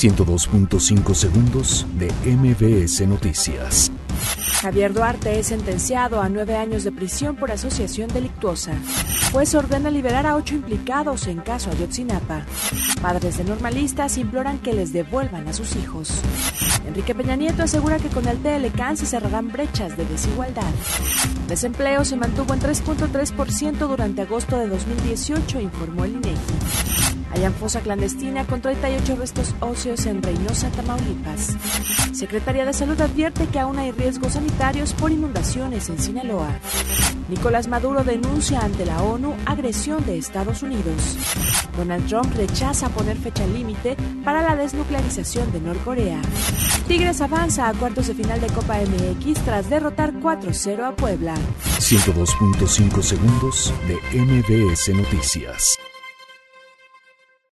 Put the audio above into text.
102.5 segundos de MBS Noticias. Javier Duarte es sentenciado a nueve años de prisión por asociación delictuosa. Pues ordena liberar a ocho implicados en caso Ayotzinapa. Padres de normalistas imploran que les devuelvan a sus hijos. Enrique Peña Nieto asegura que con el TLCAN se cerrarán brechas de desigualdad. Desempleo se mantuvo en 3.3% durante agosto de 2018, informó el INEGI. Hayan fosa clandestina con 38 restos óseos en Reynosa, Tamaulipas. Secretaría de Salud advierte que aún hay riesgos sanitarios por inundaciones en Sinaloa. Nicolás Maduro denuncia ante la ONU agresión de Estados Unidos. Donald Trump rechaza poner fecha límite para la desnuclearización de Norcorea. Tigres avanza a cuartos de final de Copa MX tras derrotar 4-0 a Puebla. 102.5 segundos de MBS Noticias.